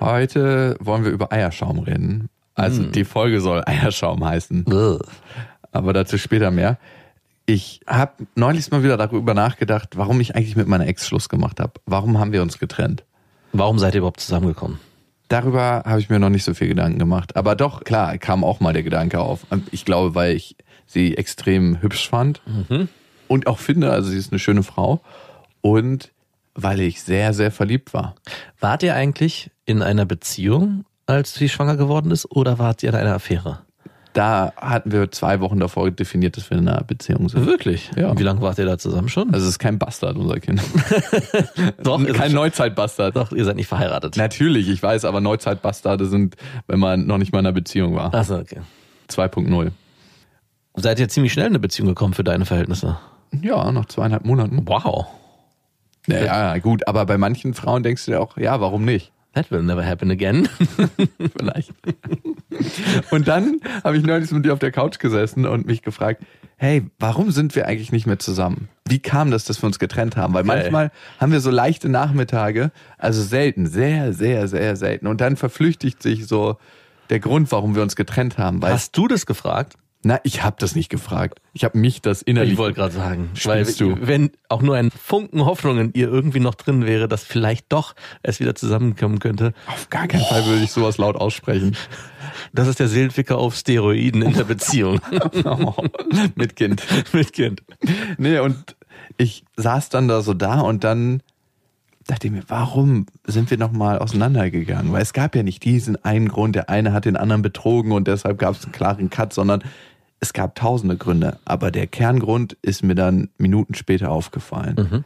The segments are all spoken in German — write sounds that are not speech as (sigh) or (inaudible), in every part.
Heute wollen wir über Eierschaum reden. Also Mm. die Folge soll (laughs) Eierschaum heißen, Ugh. aber dazu später mehr. Ich habe neulich mal wieder darüber nachgedacht, warum ich eigentlich mit meiner Ex Schluss gemacht habe. Warum haben wir uns getrennt? Warum seid ihr überhaupt zusammengekommen? Darüber habe ich mir noch nicht so viel Gedanken gemacht. Aber doch, klar, kam auch mal der Gedanke auf. Ich glaube, weil ich sie extrem hübsch fand und auch finde, also sie ist eine schöne Frau. Und weil ich sehr, sehr verliebt war. Wart ihr eigentlich in einer Beziehung, als sie schwanger geworden ist, oder wart ihr in einer Affäre? Da hatten wir zwei Wochen davor definiert, dass wir in einer Beziehung sind. Wirklich? Ja. Und wie lange wart ihr da zusammen schon? Also es ist kein Bastard, unser Kind. (laughs) doch, kein Neuzeitbastard. doch, ihr seid nicht verheiratet. Natürlich, ich weiß, aber Neuzeitbastarde sind, wenn man noch nicht mal in einer Beziehung war. Achso, okay. 2.0. Seid ihr ziemlich schnell in eine Beziehung gekommen für deine Verhältnisse? Ja, nach zweieinhalb Monaten. Wow. Ja, ja, gut, aber bei manchen Frauen denkst du dir auch, ja, warum nicht? That will never happen again. (laughs) Vielleicht. Und dann habe ich neulich mit dir auf der Couch gesessen und mich gefragt, hey, warum sind wir eigentlich nicht mehr zusammen? Wie kam das, dass wir uns getrennt haben? Weil manchmal haben wir so leichte Nachmittage, also selten, sehr, sehr, sehr selten. Und dann verflüchtigt sich so der Grund, warum wir uns getrennt haben. Weil, Hast du das gefragt? Na, ich habe das nicht gefragt. Ich habe mich das innerlich. Ich wollte gerade sagen, weil du? wenn auch nur ein Funken Hoffnung in ihr irgendwie noch drin wäre, dass vielleicht doch es wieder zusammenkommen könnte, auf gar keinen Fall würde ich sowas laut aussprechen. das ist der Seelenficker auf Steroiden in der Beziehung Oh, (laughs) mit Kind. mit Kind. Nee, und ich saß dann da so da und dann dachte ich mir, warum sind wir nochmal auseinandergegangen? Weil es gab ja nicht diesen einen Grund, der eine hat den anderen betrogen und deshalb gab es einen klaren Cut, sondern es gab tausende Gründe. Aber der Kerngrund ist mir dann Minuten später aufgefallen.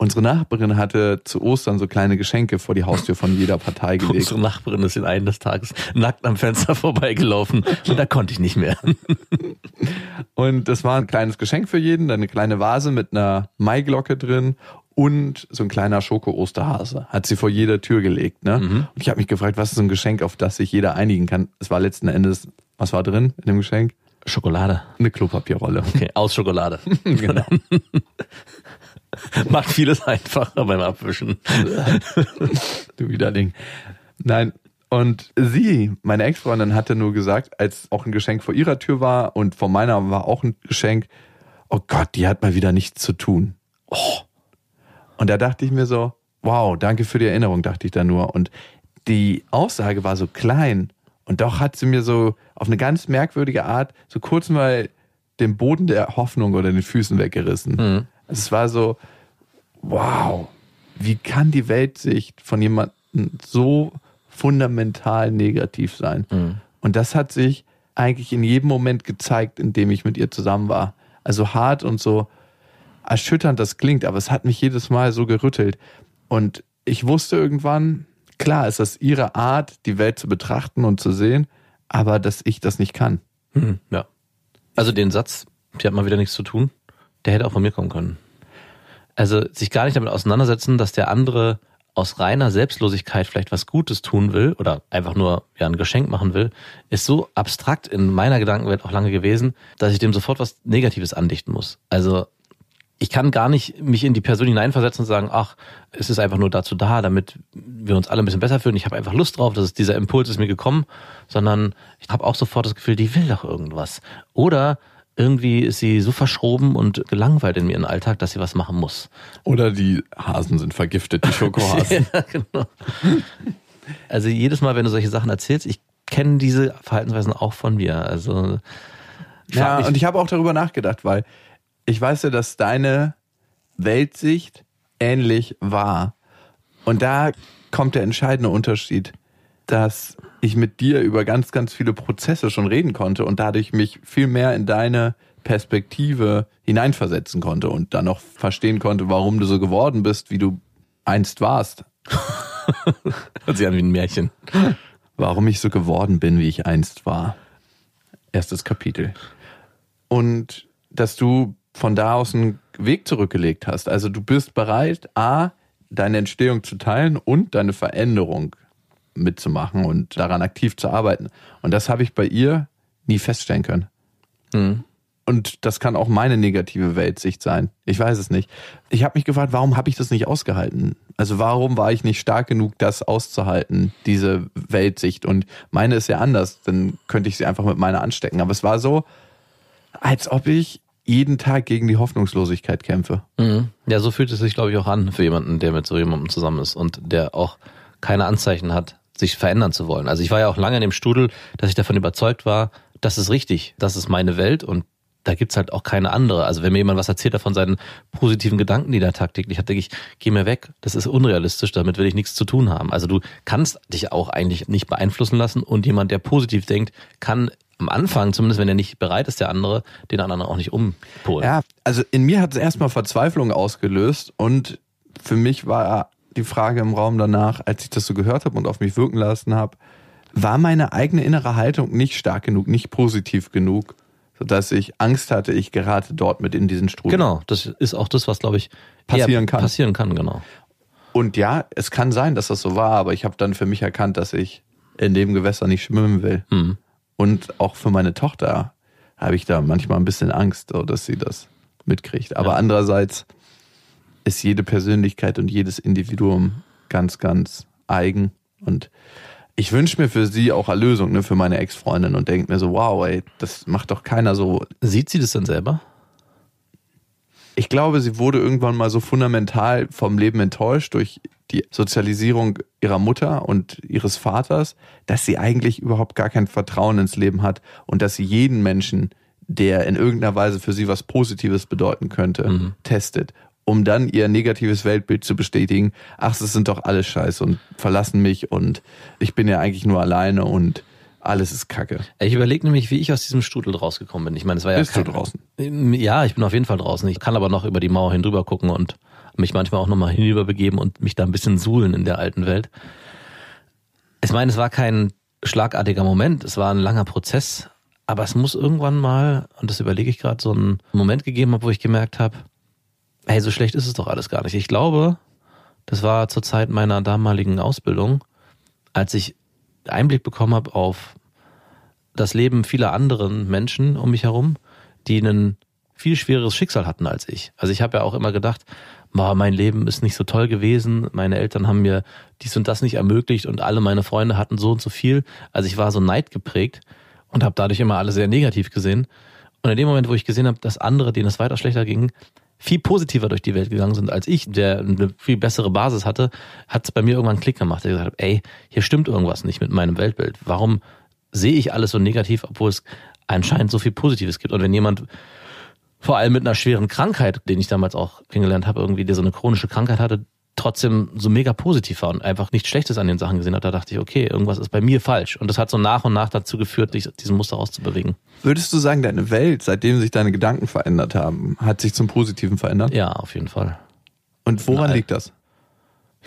Unsere Nachbarin hatte zu Ostern so kleine Geschenke vor die Haustür von jeder Partei gelegt. Unsere Nachbarin ist in eines Tages nackt am Fenster (laughs) vorbeigelaufen und da konnte ich nicht mehr. (laughs) Und das war ein kleines Geschenk für jeden, dann eine kleine Vase mit einer Maiglocke drin und so ein kleiner Schoko-Osterhase. Hat sie vor jeder Tür gelegt. Ne? Und ich habe mich gefragt, was ist so ein Geschenk, auf das sich jeder einigen kann. Es war letzten Endes, was war drin in dem Geschenk? Schokolade. Eine Klopapierrolle. Okay, aus Schokolade. (laughs) genau. (laughs) Macht vieles einfacher beim Abwischen. (laughs) du Widerling. Nein. Und sie, meine Ex-Freundin, hatte nur gesagt, als auch ein Geschenk vor ihrer Tür war und vor meiner war auch ein Geschenk, oh Gott, die hat mal wieder nichts zu tun. Oh. Und da dachte ich mir so, wow, danke für die Erinnerung, dachte ich da nur. Und die Aussage war so klein und doch hat sie mir so auf eine ganz merkwürdige Art so kurz mal den Boden der Hoffnung oder den Füßen weggerissen. Also es war so, wow, wie kann die Weltsicht von jemandem so fundamental negativ sein? Und das hat sich eigentlich in jedem Moment gezeigt, in dem ich mit ihr zusammen war. Also hart und so erschütternd das klingt, aber es hat mich jedes Mal so gerüttelt. Und ich wusste irgendwann, klar, ist das ihre Art, die Welt zu betrachten und zu sehen, aber dass ich das nicht kann. Hm, ja. Also den Satz, die hat mal wieder nichts zu tun, der hätte auch von mir kommen können. Also sich gar nicht damit auseinandersetzen, dass der andere aus reiner Selbstlosigkeit vielleicht was Gutes tun will oder einfach nur ja ein Geschenk machen will, ist so abstrakt in meiner Gedankenwelt auch lange gewesen, dass ich dem sofort was Negatives andichten muss. Also ich kann gar nicht mich in die Person hineinversetzen und sagen, ach, es ist einfach nur dazu da, damit wir uns alle ein bisschen besser fühlen. Ich habe einfach Lust drauf, dass es, dieser Impuls ist mir gekommen, sondern ich habe auch sofort das Gefühl, die will doch irgendwas. Oder irgendwie ist sie so verschroben und gelangweilt in ihrem Alltag, dass sie was machen muss. Oder die Hasen sind vergiftet, die (laughs) Schokohasen. ja, genau. Also jedes Mal, wenn du solche Sachen erzählst, ich kenne diese Verhaltensweisen auch von mir. Also Ja, und ich habe auch darüber nachgedacht, weil ich weiß ja, dass deine Weltsicht ähnlich war. Und da kommt der entscheidende Unterschied, dass ich mit dir über ganz, ganz viele Prozesse schon reden konnte und dadurch mich viel mehr in deine Perspektive hineinversetzen konnte und dann auch verstehen konnte, warum du so geworden bist, wie du einst warst. (laughs) Hört sich an wie ein Märchen. Warum ich so geworden bin, wie ich einst war. Erstes Kapitel. Und dass du von da aus einen Weg zurückgelegt hast. Also du bist bereit, A, deine Entstehung zu teilen und deine Veränderung mitzumachen und daran aktiv zu arbeiten. Und das habe ich bei ihr nie feststellen können. Mhm. Und das kann auch meine negative Weltsicht sein. Ich weiß es nicht. Ich habe mich gefragt, warum habe ich das nicht ausgehalten? Also warum war ich nicht stark genug, das auszuhalten, diese Weltsicht? Und meine ist ja anders, dann könnte ich sie einfach mit meiner anstecken. Aber es war so, als ob ich jeden Tag gegen die Hoffnungslosigkeit kämpfe. Mhm. Ja, so fühlt es sich, glaube ich, auch an für jemanden, der mit so jemandem zusammen ist und der auch keine Anzeichen hat, sich verändern zu wollen. Also ich war ja auch lange in dem Strudel, dass ich davon überzeugt war, das ist richtig, das ist meine Welt und da gibt's halt auch keine andere. Also wenn mir jemand was erzählt hat von seinen positiven Gedanken, die da tagtäglich hat, denke ich, geh mir weg. Das ist unrealistisch, damit will ich nichts zu tun haben. Also du kannst dich auch eigentlich nicht beeinflussen lassen und jemand, der positiv denkt, kann am Anfang, zumindest wenn er nicht bereit ist, der andere, den anderen auch nicht umpolen. Ja, also in mir hat es erstmal Verzweiflung ausgelöst und für mich war die Frage im Raum danach, als ich das so gehört habe und auf mich wirken lassen habe, war meine eigene innere Haltung nicht stark genug, nicht positiv genug, sodass ich Angst hatte, ich gerate dort mit in diesen Strudel. Genau, das ist auch das, was, glaube ich, Passieren kann. Passieren kann, genau. Und ja, es kann sein, dass das so war, aber ich habe dann für mich erkannt, dass ich in dem Gewässer nicht schwimmen will. Mhm. Und auch für meine Tochter habe ich da manchmal ein bisschen Angst, so, dass sie das mitkriegt. Aber Ja. andererseits ist jede Persönlichkeit und jedes Individuum ganz, ganz eigen. Und ich wünsche mir für sie auch Erlösung, ne, für meine Ex-Freundin und denke mir so, wow, ey, das macht doch keiner so. Sieht sie das denn selber? Ich glaube, sie wurde irgendwann mal so fundamental vom Leben enttäuscht durch die Sozialisierung ihrer Mutter und ihres Vaters, dass sie eigentlich überhaupt gar kein Vertrauen ins Leben hat und dass sie jeden Menschen, der in irgendeiner Weise für sie was Positives bedeuten könnte, Mhm. testet, um dann ihr negatives Weltbild zu bestätigen. Ach, das sind doch alles Scheiße und verlassen mich und ich bin ja eigentlich nur alleine und alles ist Kacke. Ich überlege nämlich, wie ich aus diesem Strudel rausgekommen bin. Ich meine, es war ja Bist du kein- draußen? Ja, ich bin auf jeden Fall draußen. Ich kann aber noch über die Mauer hinüber gucken und mich manchmal auch nochmal hinüber begeben und mich da ein bisschen suhlen in der alten Welt. Ich meine, es war kein schlagartiger Moment, es war ein langer Prozess, aber es muss irgendwann mal, und das überlege ich gerade, so einen Moment gegeben haben, wo ich gemerkt habe, hey, so schlecht ist es doch alles gar nicht. Ich glaube, das war zur Zeit meiner damaligen Ausbildung, als ich Einblick bekommen habe auf das Leben vieler anderen Menschen um mich herum, die ein viel schwereres Schicksal hatten als ich. Also ich habe ja auch immer gedacht, mein Leben ist nicht so toll gewesen, meine Eltern haben mir dies und das nicht ermöglicht und alle meine Freunde hatten so und so viel. Also ich war so neidgeprägt und habe dadurch immer alles sehr negativ gesehen. Und in dem Moment, wo ich gesehen habe, dass andere, denen es weiter schlechter ging, viel positiver durch die Welt gegangen sind als ich, der eine viel bessere Basis hatte, hat es bei mir irgendwann einen Klick gemacht. Ich gesagt habe, ey, hier stimmt irgendwas nicht mit meinem Weltbild. Warum sehe ich alles so negativ, obwohl es anscheinend so viel Positives gibt? Und wenn jemand vor allem mit einer schweren Krankheit, den ich damals auch kennengelernt habe, irgendwie, der so eine chronische Krankheit hatte, trotzdem so mega positiv war und einfach nichts Schlechtes an den Sachen gesehen hat, da dachte ich, okay, irgendwas ist bei mir falsch. Und das hat so nach und nach dazu geführt, dich diesem Muster rauszubewegen. Würdest du sagen, deine Welt, seitdem sich deine Gedanken verändert haben, hat sich zum Positiven verändert? Ja, auf jeden Fall. Und woran Nein. liegt das?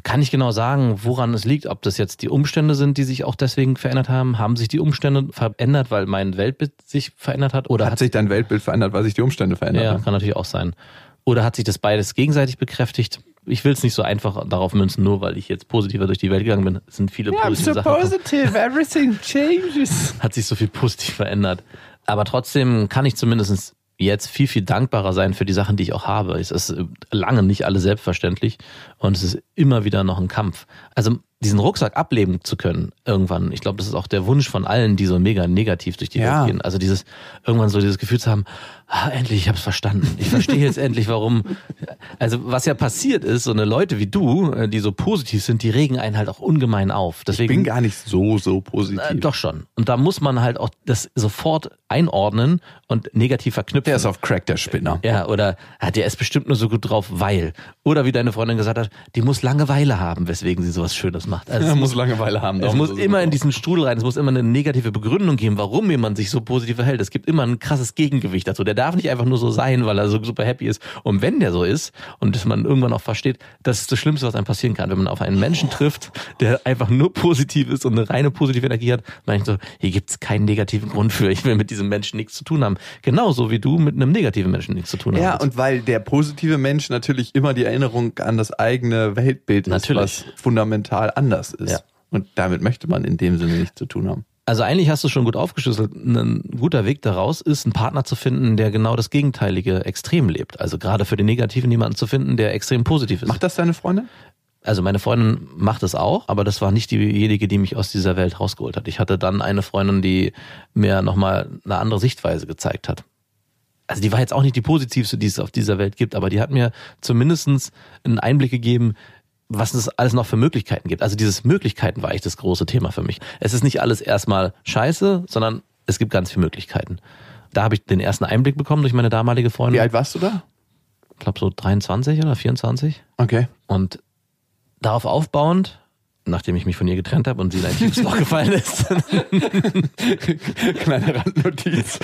kann nicht genau sagen, woran es liegt, ob das jetzt die Umstände sind, die sich auch deswegen verändert haben. Haben sich die Umstände verändert, weil mein Weltbild sich verändert hat? Oder Hat sich dein Weltbild verändert, weil sich die Umstände verändert ja, haben? kann natürlich auch sein. Oder hat sich das beides gegenseitig bekräftigt? Ich will es nicht so einfach darauf münzen, nur weil ich jetzt positiver durch die Welt gegangen bin. Es sind viele positive Sachen. positive, everything changes. (laughs) Hat sich so viel positiv verändert. Aber trotzdem kann ich zumindest jetzt viel, viel dankbarer sein für die Sachen, die ich auch habe. Es ist lange nicht alles selbstverständlich und es ist immer wieder noch ein Kampf. Also diesen Rucksack ablegen zu können irgendwann, ich glaube, das ist auch der Wunsch von allen, die so mega negativ durch die Ja. Welt gehen. Also dieses irgendwann so dieses Gefühl zu haben, ah, endlich, ich habe es verstanden. Ich verstehe jetzt (laughs) endlich, warum. Also was ja passiert ist, so eine Leute wie du, äh, die so positiv sind, die regen einen halt auch ungemein auf. Ich Deswegen bin gar nicht so, so positiv. äh, doch schon. Und da muss man halt auch das sofort einordnen und negativ verknüpfen. Der ist auf Crack, der Spinner. ja, oder ah, der ist bestimmt nur so gut drauf, weil. Oder wie deine Freundin gesagt hat, die muss Langeweile haben, weswegen sie sowas Schönes macht. Macht. Also (laughs) es muss Langeweile haben. Es muss immer in diesen Strudel rein, es muss immer eine negative Begründung geben, warum jemand sich so positiv verhält. Es gibt immer ein krasses Gegengewicht dazu. Der darf nicht einfach nur so sein, weil er so super happy ist. Und wenn der so ist und dass man irgendwann auch versteht, das ist das Schlimmste, was einem passieren kann, wenn man auf einen Menschen trifft, der einfach nur positiv ist und eine reine positive Energie hat, meine ich so, hier gibt's keinen negativen Grund für. Ich will mit diesem Menschen nichts zu tun haben. Genauso wie du mit einem negativen Menschen nichts zu tun Ja, hast. und weil der positive Mensch natürlich immer die Erinnerung an das eigene Weltbild Natürlich. ist, was fundamental anders ist. Ja. Und damit möchte man in dem Sinne nichts zu tun haben. Also eigentlich hast du schon gut aufgeschlüsselt. Ein guter Weg daraus ist, einen Partner zu finden, der genau das gegenteilige Extrem lebt. Also gerade für den Negativen jemanden zu finden, der extrem positiv ist. Macht das deine Freundin? Also meine Freundin macht es auch, aber das war nicht diejenige, die mich aus dieser Welt rausgeholt hat. Ich hatte dann eine Freundin, die mir nochmal eine andere Sichtweise gezeigt hat. Also die war jetzt auch nicht die positivste, die es auf dieser Welt gibt, aber die hat mir zumindestens einen Einblick gegeben, was es alles noch für Möglichkeiten gibt. Also dieses Möglichkeiten war eigentlich das große Thema für mich. Es ist nicht alles erstmal scheiße, sondern es gibt ganz viele Möglichkeiten. Da habe ich den ersten Einblick bekommen durch meine damalige Freundin. Wie alt warst du da? Ich glaube so 23 oder 24. Okay. Und darauf aufbauend, nachdem ich mich von ihr getrennt habe und sie in ein tiefes Loch gefallen ist, (laughs) Kleine Randnotiz.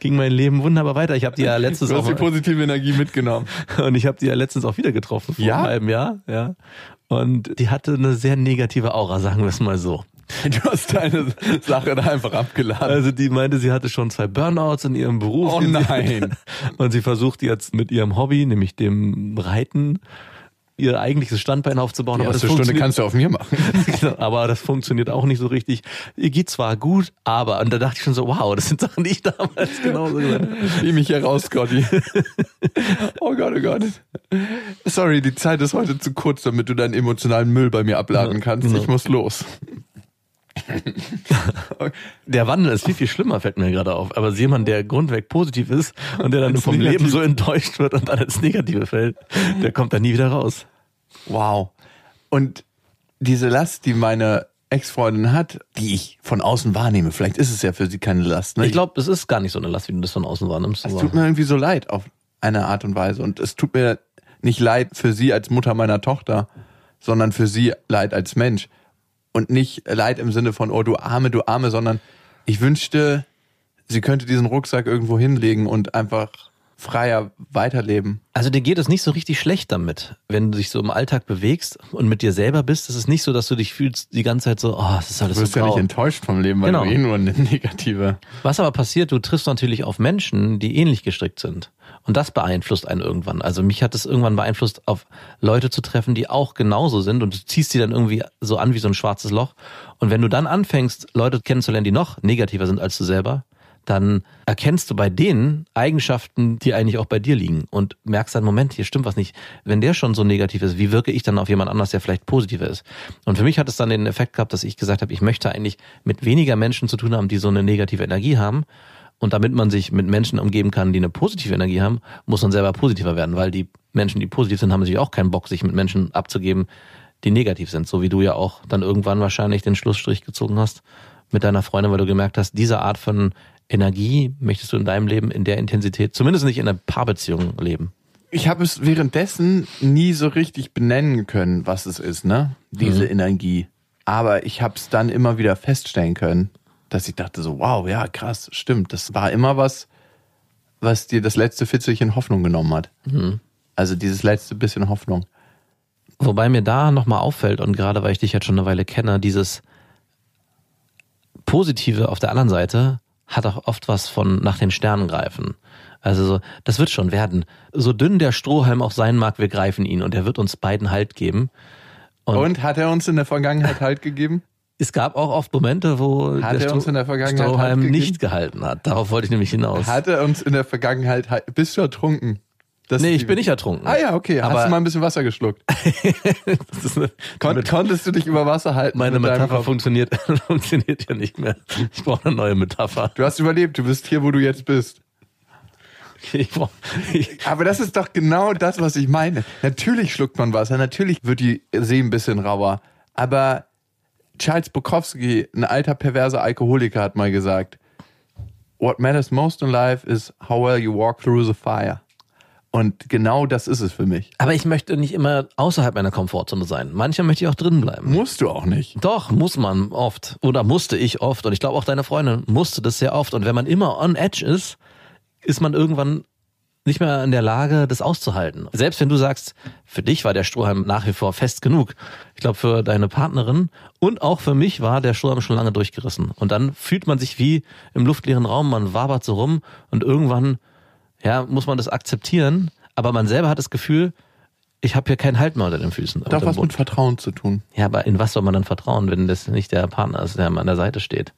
ging mein Leben wunderbar weiter. Ich habe die ja letztes Du hast die positive Energie mitgenommen. und ich habe die ja letztens auch wieder getroffen vor Ja? einem halben Jahr, ja. Und die hatte eine sehr negative Aura, sagen wir es mal so. Du hast deine Sache da einfach abgeladen. Also die meinte, sie hatte schon zwei Burnouts in ihrem Beruf. Oh nein. (laughs) Und sie versucht jetzt mit ihrem Hobby, nämlich dem Reiten, ihr eigentliches Standbein aufzubauen. die aber das erste Stunde kannst du auf mir machen. (laughs) Genau, aber das funktioniert auch nicht so richtig. Ihr geht zwar gut, aber, und da dachte ich schon so, wow, das sind Sachen, die ich damals (laughs) genauso gesagt habe. Wie mich hier raus, Scotty. Oh Gott, oh Gott. Sorry, die Zeit ist heute zu kurz, damit du deinen emotionalen Müll bei mir abladen kannst. genau. Ich muss los. (laughs) Der Wandel ist viel, viel schlimmer, fällt mir gerade auf. Aber jemand, der grundweg positiv ist und der dann Ins vom Leben Negative. so enttäuscht wird und dann ins Negative fällt, der kommt da nie wieder raus. Wow. Und diese Last, die meine Ex-Freundin hat, die ich von außen wahrnehme, vielleicht ist es ja für sie keine Last. Ne? Ich glaube, es ist gar nicht so eine Last, wie du das von außen wahrnimmst. es tut mir irgendwie so leid auf eine Art und Weise. Und es tut mir nicht leid für sie als Mutter meiner Tochter, sondern für sie leid als Mensch. Und nicht leid im Sinne von, oh du Arme, du Arme, sondern ich wünschte, sie könnte diesen Rucksack irgendwo hinlegen und einfach freier weiterleben. Also dir geht es nicht so richtig schlecht damit, wenn du dich so im Alltag bewegst und mit dir selber bist. Es ist nicht so, dass du dich fühlst die ganze Zeit so, oh, es ist alles Du wirst so ja nicht enttäuscht vom Leben, weil Genau. du eh nur eine (laughs) negative. Was aber passiert, du triffst natürlich auf Menschen, die ähnlich gestrickt sind. Und das beeinflusst einen irgendwann. Also mich hat es irgendwann beeinflusst, auf Leute zu treffen, die auch genauso sind und du ziehst sie dann irgendwie so an wie so ein schwarzes Loch. Und wenn du dann anfängst, Leute kennenzulernen, die noch negativer sind als du selber, dann erkennst du bei denen Eigenschaften, die eigentlich auch bei dir liegen und merkst dann, Moment, hier stimmt was nicht. Wenn der schon so negativ ist, wie wirke ich dann auf jemand anders, der vielleicht positiver ist? Und für mich hat es dann den Effekt gehabt, dass ich gesagt habe, ich möchte eigentlich mit weniger Menschen zu tun haben, die so eine negative Energie haben. Und damit man sich mit Menschen umgeben kann, die eine positive Energie haben, muss man selber positiver werden, weil die Menschen, die positiv sind, haben natürlich auch keinen Bock, sich mit Menschen abzugeben, die negativ sind. So wie du ja auch dann irgendwann wahrscheinlich den Schlussstrich gezogen hast mit deiner Freundin, weil du gemerkt hast, diese Art von Energie möchtest du in deinem Leben in der Intensität, zumindest nicht in einer Paarbeziehung leben. Ich habe es währenddessen nie so richtig benennen können, was es ist, ne? Diese Mhm. Energie. Aber ich habe es dann immer wieder feststellen können, dass ich dachte so, wow, ja, krass, stimmt. Das war immer was, was dir das letzte Fitzelchen Hoffnung genommen hat. Mhm. Also dieses letzte bisschen Hoffnung. Wobei mir da nochmal auffällt, und gerade weil ich dich jetzt schon eine Weile kenne, dieses Positive auf der anderen Seite hat auch oft was von nach den Sternen greifen. Also so, das wird schon werden. So dünn der Strohhalm auch sein mag, wir greifen ihn und er wird uns beiden Halt geben. Und, Und hat er uns in der Vergangenheit Halt gegeben? Es gab auch oft Momente, wo Hat der er uns in der Vergangenheit gegeben? nicht gehalten hat. Darauf wollte ich nämlich hinaus. Hat er uns in der Vergangenheit bist du ertrunken? Das nee, ich bin nicht ertrunken. Ah ja, okay. Aber- Hast du mal ein bisschen Wasser geschluckt? (laughs) Eine, Kon konntest du dich über Wasser halten? meine Metapher funktioniert, (laughs) funktioniert ja nicht mehr. Ich brauche eine neue Metapher. Du hast überlebt, du bist hier, wo du jetzt bist. Brauch, Aber das ist doch genau das, was ich meine. Natürlich schluckt man Wasser, natürlich wird die See ein bisschen rauer. Aber Charles Bukowski, ein alter perverser Alkoholiker, hat mal gesagt, What matters most in life is how well you walk through the fire. Und genau das ist es für mich. Aber ich möchte nicht immer außerhalb meiner Komfortzone sein. Manchmal möchte ich auch drin bleiben. Musst du auch nicht. Doch, muss man oft. Oder musste ich oft. Und ich glaube auch deine Freundin musste das sehr oft. Und wenn man immer on edge ist, ist man irgendwann nicht mehr in der Lage, das auszuhalten. Selbst wenn du sagst, für dich war der Strohhalm nach wie vor fest genug. Ich glaube, für deine Partnerin und auch für mich war der Strohhalm schon lange durchgerissen. Und dann fühlt man sich wie im luftleeren Raum, man wabert so rum und irgendwann, ja, muss man das akzeptieren. Aber man selber hat das Gefühl, ich habe hier keinen Halt mehr unter den Füßen. Hat auch was mit Vertrauen zu tun. Ja, aber in was soll man dann vertrauen, wenn das nicht der Partner ist, der an der Seite steht?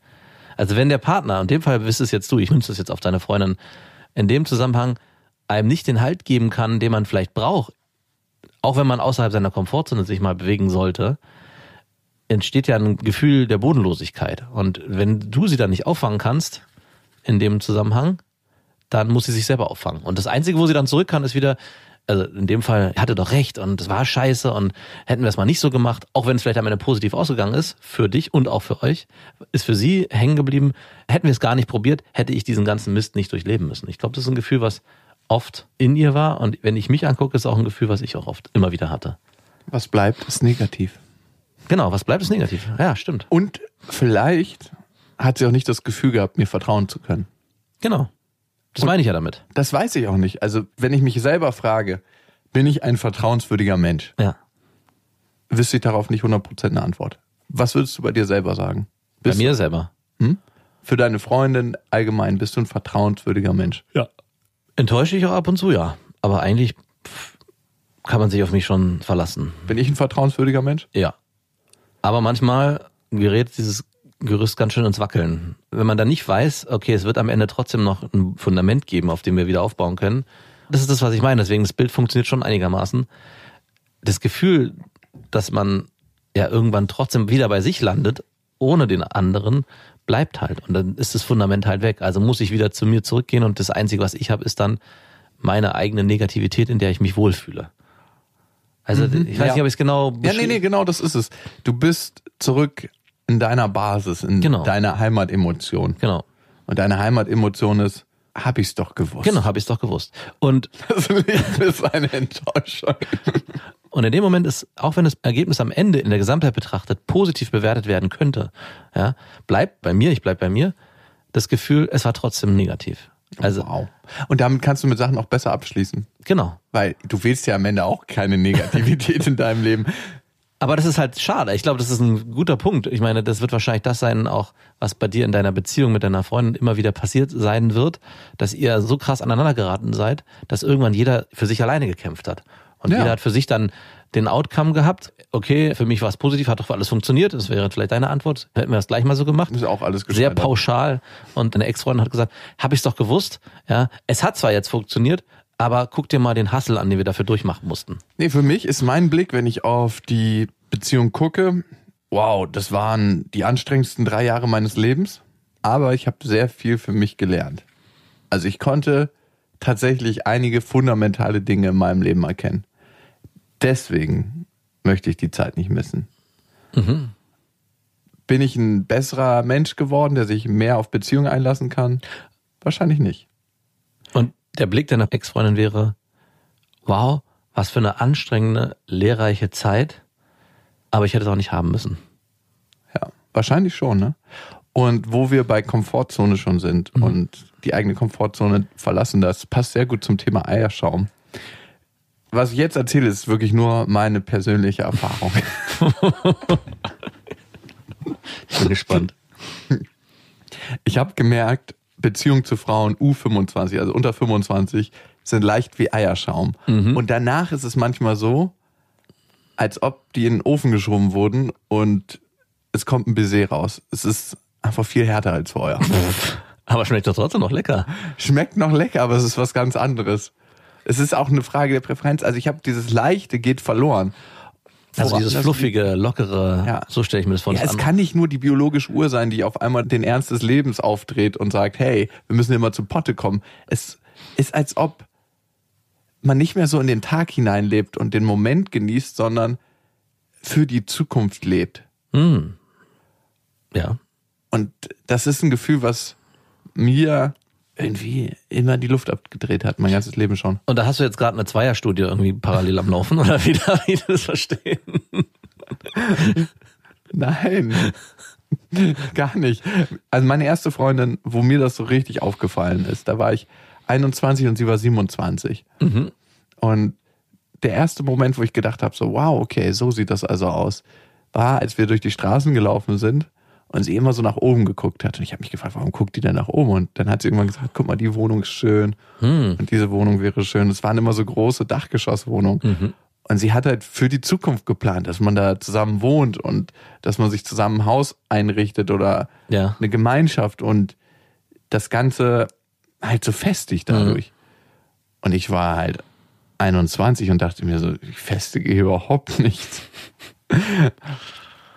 Also wenn der Partner, in dem Fall bist es jetzt du, ich wünsche es jetzt auf deine Freundin, in dem Zusammenhang einem nicht den Halt geben kann, den man vielleicht braucht, auch wenn man außerhalb seiner Komfortzone sich mal bewegen sollte, entsteht ja ein Gefühl der Bodenlosigkeit. Und wenn du sie dann nicht auffangen kannst, in dem Zusammenhang, dann muss sie sich selber auffangen. Und das Einzige, wo sie dann zurück kann, ist wieder, also in dem Fall, hatte doch recht und es war scheiße und hätten wir es mal nicht so gemacht, auch wenn es vielleicht am Ende positiv ausgegangen ist, für dich und auch für euch, ist für sie hängen geblieben, hätten wir es gar nicht probiert, hätte ich diesen ganzen Mist nicht durchleben müssen. Ich glaube, das ist ein Gefühl, was oft in ihr war und wenn ich mich angucke, ist auch ein Gefühl, was ich auch oft immer wieder hatte. Was bleibt, ist negativ. Genau, was bleibt, ist negativ. Ja, stimmt. Und vielleicht hat sie auch nicht das Gefühl gehabt, mir vertrauen zu können. Genau. Das Und- meine ich ja damit. Das weiß ich auch nicht. Also, wenn ich mich selber frage, bin ich ein vertrauenswürdiger Mensch, Ja. wüsste ich darauf nicht 100% eine Antwort. Was würdest du bei dir selber sagen? Bei Bist mir selber. Hm? Für deine Freundin allgemein bist du ein vertrauenswürdiger Mensch. Ja. Enttäusche ich auch ab und zu, ja. Aber eigentlich kann man sich auf mich schon verlassen. Bin ich ein vertrauenswürdiger Mensch? Ja. Aber manchmal gerät dieses Gerüst ganz schön ins Wackeln. Wenn man dann nicht weiß, okay, es wird am Ende trotzdem noch ein Fundament geben, auf dem wir wieder aufbauen können. Das ist das, was ich meine. Deswegen, das Bild funktioniert schon einigermaßen. Das Gefühl, dass man ja irgendwann trotzdem wieder bei sich landet, ohne den anderen, bleibt halt. Und dann ist das Fundament halt weg. Also muss ich wieder zu mir zurückgehen und das Einzige, was ich habe, ist dann meine eigene Negativität, in der ich mich wohlfühle. Also ich weiß Mhm. ja. nicht, ob ich es genau Ja, nee, nee, genau das ist es. Du bist zurück in deiner Basis, in Genau. deiner Heimatemotion. Genau. Und deine Heimatemotion ist, hab ich's doch gewusst. Genau, habe ich es doch gewusst. Und, Das Leben ist eine Enttäuschung. (laughs) und in dem Moment ist, auch wenn das Ergebnis am Ende in der Gesamtheit betrachtet positiv bewertet werden könnte, ja, bleibt bei mir, ich bleib bei mir, das Gefühl, es war trotzdem negativ. Also, wow. Und damit kannst du mit Sachen auch besser abschließen. genau. Weil du willst ja am Ende auch keine Negativität in deinem Leben. Aber das ist halt schade. Ich glaube, das ist ein guter Punkt. Ich meine, das wird wahrscheinlich das sein, auch was bei dir in deiner Beziehung mit deiner Freundin immer wieder passiert sein wird, dass ihr so krass aneinander geraten seid, dass irgendwann jeder für sich alleine gekämpft hat. Und Ja. jeder hat für sich dann den Outcome gehabt. Okay, für mich war es positiv, hat doch alles funktioniert. Das wäre vielleicht deine Antwort. Hätten wir das gleich mal so gemacht. Ist auch alles Sehr pauschal. Und deine Ex-Freundin hat gesagt, habe ich es doch gewusst. Ja, es hat zwar jetzt funktioniert, aber guck dir mal den Hassel an, den wir dafür durchmachen mussten. Nee, für mich ist mein Blick, wenn ich auf die Beziehung gucke, wow, das waren die anstrengendsten drei Jahre meines Lebens, aber ich habe sehr viel für mich gelernt. Also ich konnte tatsächlich einige fundamentale Dinge in meinem Leben erkennen. Deswegen möchte ich die Zeit nicht missen. Bin ich ein besserer Mensch geworden, der sich mehr auf Beziehungen einlassen kann? Wahrscheinlich nicht. Und der Blick deiner Ex-Freundin wäre, wow, was für eine anstrengende, lehrreiche Zeit, aber ich hätte es auch nicht haben müssen. Ja, wahrscheinlich schon, ne? Und wo wir bei Komfortzone schon sind und die eigene Komfortzone verlassen, das passt sehr gut zum Thema Eierschaum. Was ich jetzt erzähle, ist wirklich nur meine persönliche Erfahrung. (laughs) Ich bin gespannt. Ich habe gemerkt, Beziehungen zu Frauen U25, also unter 25, sind leicht wie Eierschaum. Und danach ist es manchmal so, als ob die in den Ofen geschoben wurden und es kommt ein Baiser raus. Es ist einfach viel härter als vorher. (laughs) Aber schmeckt doch trotzdem noch lecker. Schmeckt noch lecker, aber es ist was ganz anderes. Es ist auch eine Frage der Präferenz. Also ich habe dieses Leichte geht verloren. Also Woran dieses fluffige, lockere, Ja. so stelle ich mir das vor. Ja, es andere- kann nicht nur die biologische Uhr sein, die auf einmal den Ernst des Lebens aufdreht und sagt, hey, wir müssen immer zu Potte kommen. Es ist, als ob man nicht mehr so in den Tag hineinlebt und den Moment genießt, sondern für die Zukunft lebt. Ja. Und das ist ein Gefühl, was mir irgendwie immer die Luft abgedreht hat, mein ganzes Leben schon. Und da hast du jetzt gerade eine Zweierstudie irgendwie parallel am Laufen oder wie darf ich das verstehen? Nein. Gar nicht. Also meine erste Freundin, wo mir das so richtig aufgefallen ist, da war ich 21 und sie war 27. Mhm. Und der erste Moment, wo ich gedacht habe, so wow, okay, so sieht das also aus, war, als wir durch die Straßen gelaufen sind und sie immer so nach oben geguckt hat. Und ich habe mich gefragt, warum guckt die denn nach oben? Und dann hat sie irgendwann gesagt, guck mal, die Wohnung ist schön Hm. und diese Wohnung wäre schön. Es waren immer so große Dachgeschosswohnungen. Mhm. Und sie hat halt für die Zukunft geplant, dass man da zusammen wohnt und dass man sich zusammen ein Haus einrichtet oder Ja. eine Gemeinschaft und das Ganze halt so festigt dadurch. Und ich war halt 21 und dachte mir so, ich festige hier überhaupt (laughs) nichts.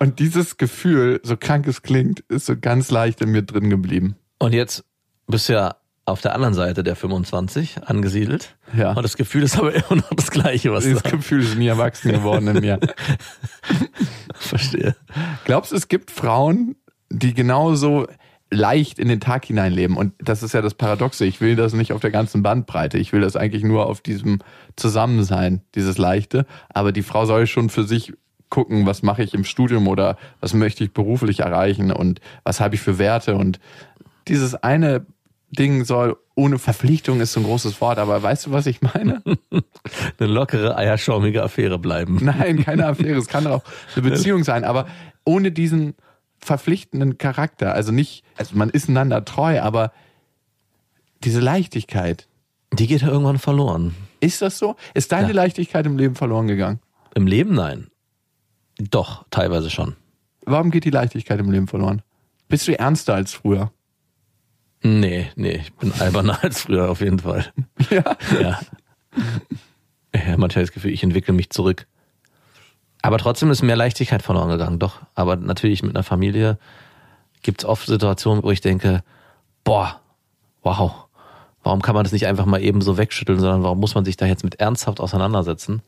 Und dieses Gefühl, so krank es klingt, ist so ganz leicht in mir drin geblieben. Und jetzt bist du ja auf der anderen Seite der 25 angesiedelt. Ja. Und das Gefühl ist aber (laughs) immer noch das gleiche, was du Dieses Gefühl ist nie erwachsen geworden in mir. (laughs) verstehe. Glaubst du, es gibt Frauen, die genauso leicht in den Tag hineinleben? Und das ist ja das Paradoxe. Ich will das nicht auf der ganzen Bandbreite. Ich will das eigentlich nur auf diesem Zusammensein, dieses Leichte. Aber die Frau soll schon für sich gucken, was mache ich im Studium oder was möchte ich beruflich erreichen und was habe ich für Werte. Und dieses eine Ding soll ohne Verpflichtung ist so ein großes Wort, aber weißt du, was ich meine? (laughs) Eine lockere, eierschaumige Affäre bleiben. (laughs) Nein, keine Affäre. Es kann auch eine Beziehung sein, aber ohne diesen verpflichtenden Charakter. Also nicht, also man ist einander treu, aber diese Leichtigkeit. Die geht ja irgendwann verloren. Ist das so? Ist deine Ja. Leichtigkeit im Leben verloren gegangen? Im Leben nein. Doch, teilweise schon. Warum geht die Leichtigkeit im Leben verloren? Bist du ernster als früher? Nee, nee, ich bin alberner als früher auf jeden Fall. Ja. Ja. ja manchmal das Gefühl, ich entwickle mich zurück. Aber trotzdem ist mehr Leichtigkeit verloren gegangen, doch. Aber natürlich mit einer Familie gibt es oft Situationen, wo ich denke, boah, wow, warum kann man das nicht einfach mal eben so wegschütteln, sondern warum muss man sich da jetzt mit ernsthaft auseinandersetzen?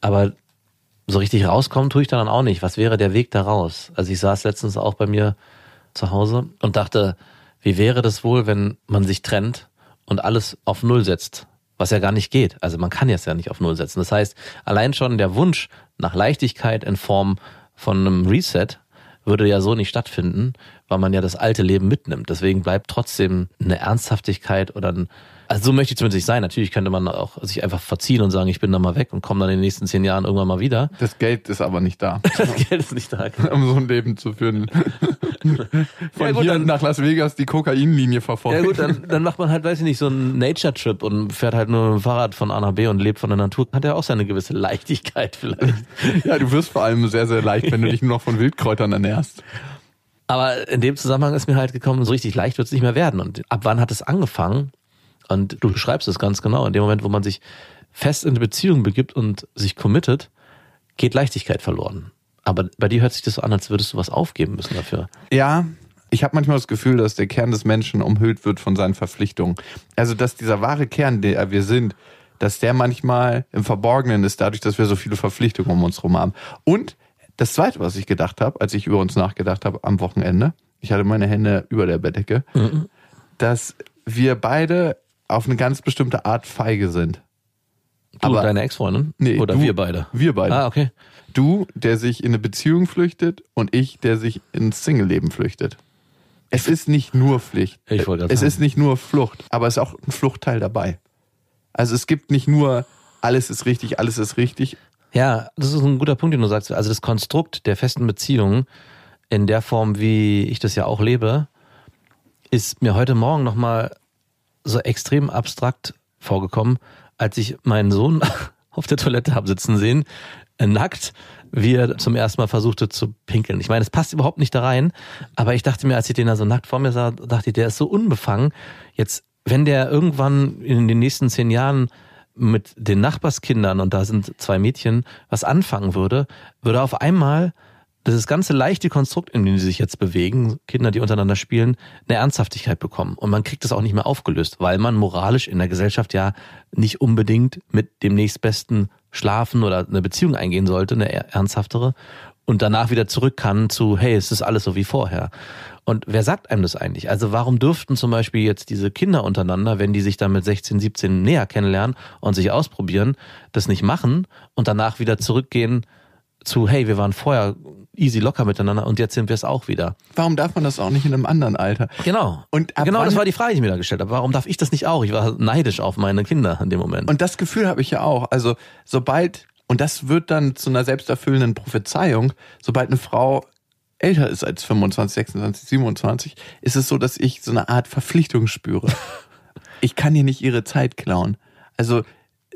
Aber so richtig rauskommen tue ich da dann auch nicht. Was wäre der Weg da raus? Also ich saß letztens auch bei mir zu Hause und dachte, wie wäre das wohl, wenn man sich trennt und alles auf Null setzt? Was ja gar nicht geht. Also man kann jetzt ja nicht auf Null setzen. Das heißt, allein schon der Wunsch nach Leichtigkeit in Form von einem Reset würde ja so nicht stattfinden, weil man ja das alte Leben mitnimmt. Deswegen bleibt trotzdem eine Ernsthaftigkeit oder ein, also so möchte ich zumindest nicht sein. Natürlich könnte man auch sich einfach verziehen und sagen, ich bin da mal weg und komme dann in den nächsten zehn Jahren irgendwann mal wieder. Das Geld ist aber nicht da, (laughs) Das Geld ist nicht da. um so ein Leben zu führen. (laughs) Von Ja, gut, hier dann- nach Las Vegas die Kokainlinie verfolgen. Ja gut, dann, dann macht man halt, weiß ich nicht, so einen Nature-Trip und fährt halt nur mit dem Fahrrad von A nach B und lebt von der Natur. Hat ja auch seine gewisse Leichtigkeit vielleicht. ja, du wirst vor allem sehr, sehr leicht, wenn du dich nur noch von Wildkräutern ernährst. Aber in dem Zusammenhang ist mir halt gekommen, so richtig leicht wird es nicht mehr werden. Und ab wann hat es angefangen? Und du beschreibst es ganz genau. In dem Moment, wo man sich fest in eine Beziehung begibt und sich committet, geht Leichtigkeit verloren. Aber bei dir hört sich das so an, als würdest du was aufgeben müssen dafür. Ja, ich habe manchmal das Gefühl, dass der Kern des Menschen umhüllt wird von seinen Verpflichtungen. Also, dass dieser wahre Kern, der wir sind, dass der manchmal im Verborgenen ist, dadurch, dass wir so viele Verpflichtungen um uns herum haben. Und das Zweite, was ich gedacht habe, als ich über uns nachgedacht habe am Wochenende, ich hatte meine Hände über der Bettdecke, dass wir beide auf eine ganz bestimmte Art feige sind. Du Aber- und deine Ex-Freundin? Nee, Oder du- wir beide? Wir beide. Ah, okay. Du, der sich in eine Beziehung flüchtet und ich, der sich ins Single-Leben flüchtet. Es ist nicht nur Pflicht. Ich wollte es sagen. ist nicht nur Flucht, aber es ist auch ein Fluchtteil dabei. Also es gibt nicht nur alles ist richtig, alles ist richtig. Ja, das ist ein guter Punkt, den du sagst. Also das Konstrukt der festen Beziehung in der Form, wie ich das ja auch lebe, ist mir heute Morgen nochmal so extrem abstrakt vorgekommen, als ich meinen Sohn (laughs) auf der Toilette habe sitzen sehen, äh, nackt, wie er zum ersten Mal versuchte zu pinkeln. Ich meine, es passt überhaupt nicht da rein, aber ich dachte mir, als ich den da so nackt vor mir sah, dachte ich, der ist so unbefangen. Jetzt, wenn der irgendwann in den nächsten zehn Jahren mit den Nachbarskindern, und da sind zwei Mädchen, was anfangen würde, würde auf einmal dieses ganze leichte Konstrukt, in dem sie sich jetzt bewegen, Kinder, die untereinander spielen, eine Ernsthaftigkeit bekommen. Und man kriegt das auch nicht mehr aufgelöst, weil man moralisch in der Gesellschaft ja nicht unbedingt mit dem nächstbesten schlafen oder eine Beziehung eingehen sollte, eine er- ernsthaftere. und danach wieder zurück kann zu, hey, es ist alles so wie vorher. Und wer sagt einem das eigentlich? Also warum dürften zum Beispiel jetzt diese Kinder untereinander, wenn die sich dann mit 16, 17 näher kennenlernen und sich ausprobieren, das nicht machen und danach wieder zurückgehen zu, hey, wir waren vorher easy locker miteinander und jetzt sind wir es auch wieder. Warum darf man das auch nicht in einem anderen Alter? Genau. Und genau, das war die Frage, die ich mir da gestellt habe. Warum darf ich das nicht auch? Ich war neidisch auf meine Kinder in dem Moment. Und das Gefühl habe ich ja auch. Also sobald, und das wird dann zu einer selbsterfüllenden Prophezeiung, sobald eine Frau älter ist als 25, 26, 27, ist es so, dass ich so eine Art Verpflichtung spüre. (laughs) ich kann ihr nicht ihre Zeit klauen. Also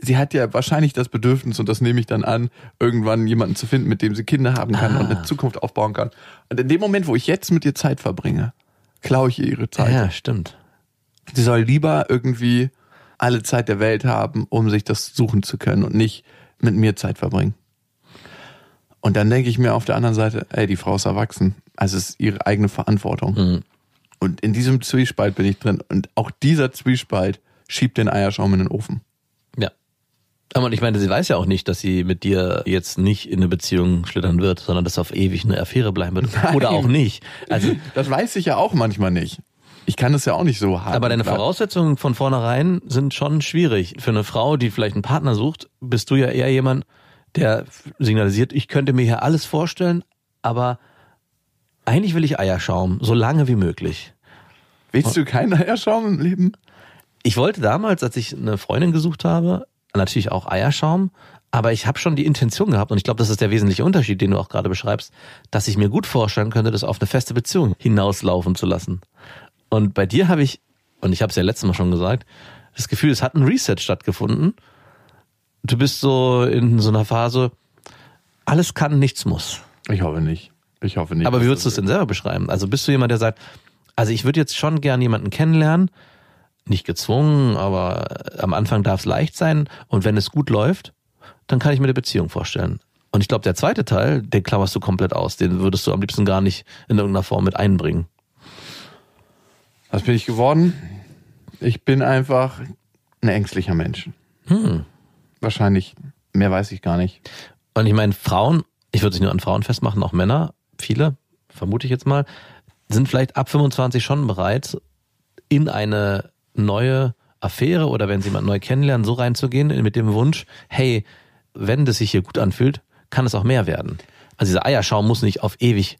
sie hat ja wahrscheinlich das Bedürfnis, und das nehme ich dann an, irgendwann jemanden zu finden, mit dem sie Kinder haben kann und eine Zukunft aufbauen kann. Und in dem Moment, wo ich jetzt mit ihr Zeit verbringe, klaue ich ihr ihre Zeit. ja, stimmt. Sie soll lieber irgendwie alle Zeit der Welt haben, um sich das suchen zu können und nicht mit mir Zeit verbringen. Und dann denke ich mir auf der anderen Seite, ey, die Frau ist erwachsen. Also es ist ihre eigene Verantwortung. Und in diesem Zwiespalt bin ich drin. Und auch dieser Zwiespalt schiebt den Eierschaum in den Ofen. Aber ich meine, sie weiß ja auch nicht, dass sie mit dir jetzt nicht in eine Beziehung schlittern wird, sondern dass auf ewig eine Affäre bleiben wird. Oder auch nicht. Also, Das weiß ich ja auch manchmal nicht. Ich kann es ja auch nicht so haben. aber deine Voraussetzungen von vornherein sind schon schwierig. Für eine Frau, die vielleicht einen Partner sucht, bist du ja eher jemand, der signalisiert, ich könnte mir hier alles vorstellen, aber eigentlich will ich Eierschaum, so lange wie möglich. Willst du keinen Eierschaum im Leben? Ich wollte damals, als ich eine Freundin gesucht habe, natürlich auch Eierschaum, aber ich habe schon die Intention gehabt und ich glaube, das ist der wesentliche Unterschied, den du auch gerade beschreibst, dass ich mir gut vorstellen könnte, das auf eine feste Beziehung hinauslaufen zu lassen. Und bei dir habe ich, und ich habe es ja letztes Mal schon gesagt, das Gefühl, es hat ein Reset stattgefunden. Du bist so in so einer Phase, alles kann, nichts muss. Ich hoffe nicht. Ich hoffe nicht. Aber wie würdest du es denn selber beschreiben? Also bist du jemand, der sagt, also ich würde jetzt schon gern jemanden kennenlernen, nicht gezwungen, aber am Anfang darf es leicht sein und wenn es gut läuft, dann kann ich mir eine Beziehung vorstellen. Und ich glaube, der zweite Teil, den klammerst du komplett aus, den würdest du am liebsten gar nicht in irgendeiner Form mit einbringen. Was bin ich geworden? Ich bin einfach ein ängstlicher Mensch. Hm. Wahrscheinlich. Mehr weiß ich gar nicht. Und ich meine, Frauen, ich würde sich nur an Frauen festmachen, auch Männer, viele, vermute ich jetzt mal, sind vielleicht ab 25 schon bereit, in eine neue Affäre oder wenn sie jemanden neu kennenlernen, so reinzugehen mit dem Wunsch, hey, wenn das sich hier gut anfühlt, kann es auch mehr werden. Also dieser Eierschaum muss nicht auf ewig